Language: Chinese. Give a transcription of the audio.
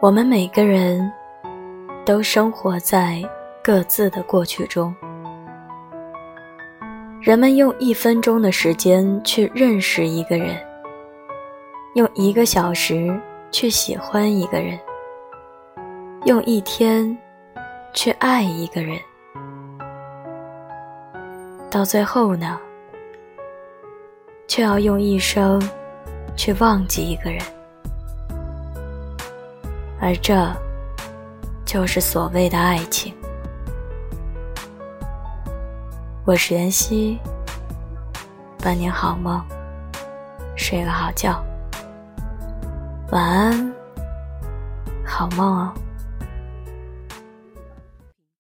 我们每个人都生活在各自的过去中。人们用一分钟的时间去认识一个人，用一个小时去喜欢一个人，用一天去爱一个人，到最后呢，却要用一生去忘记一个人。而这，就是所谓的爱情。我是妍希，伴您好梦，睡个好觉，晚安，好梦哦。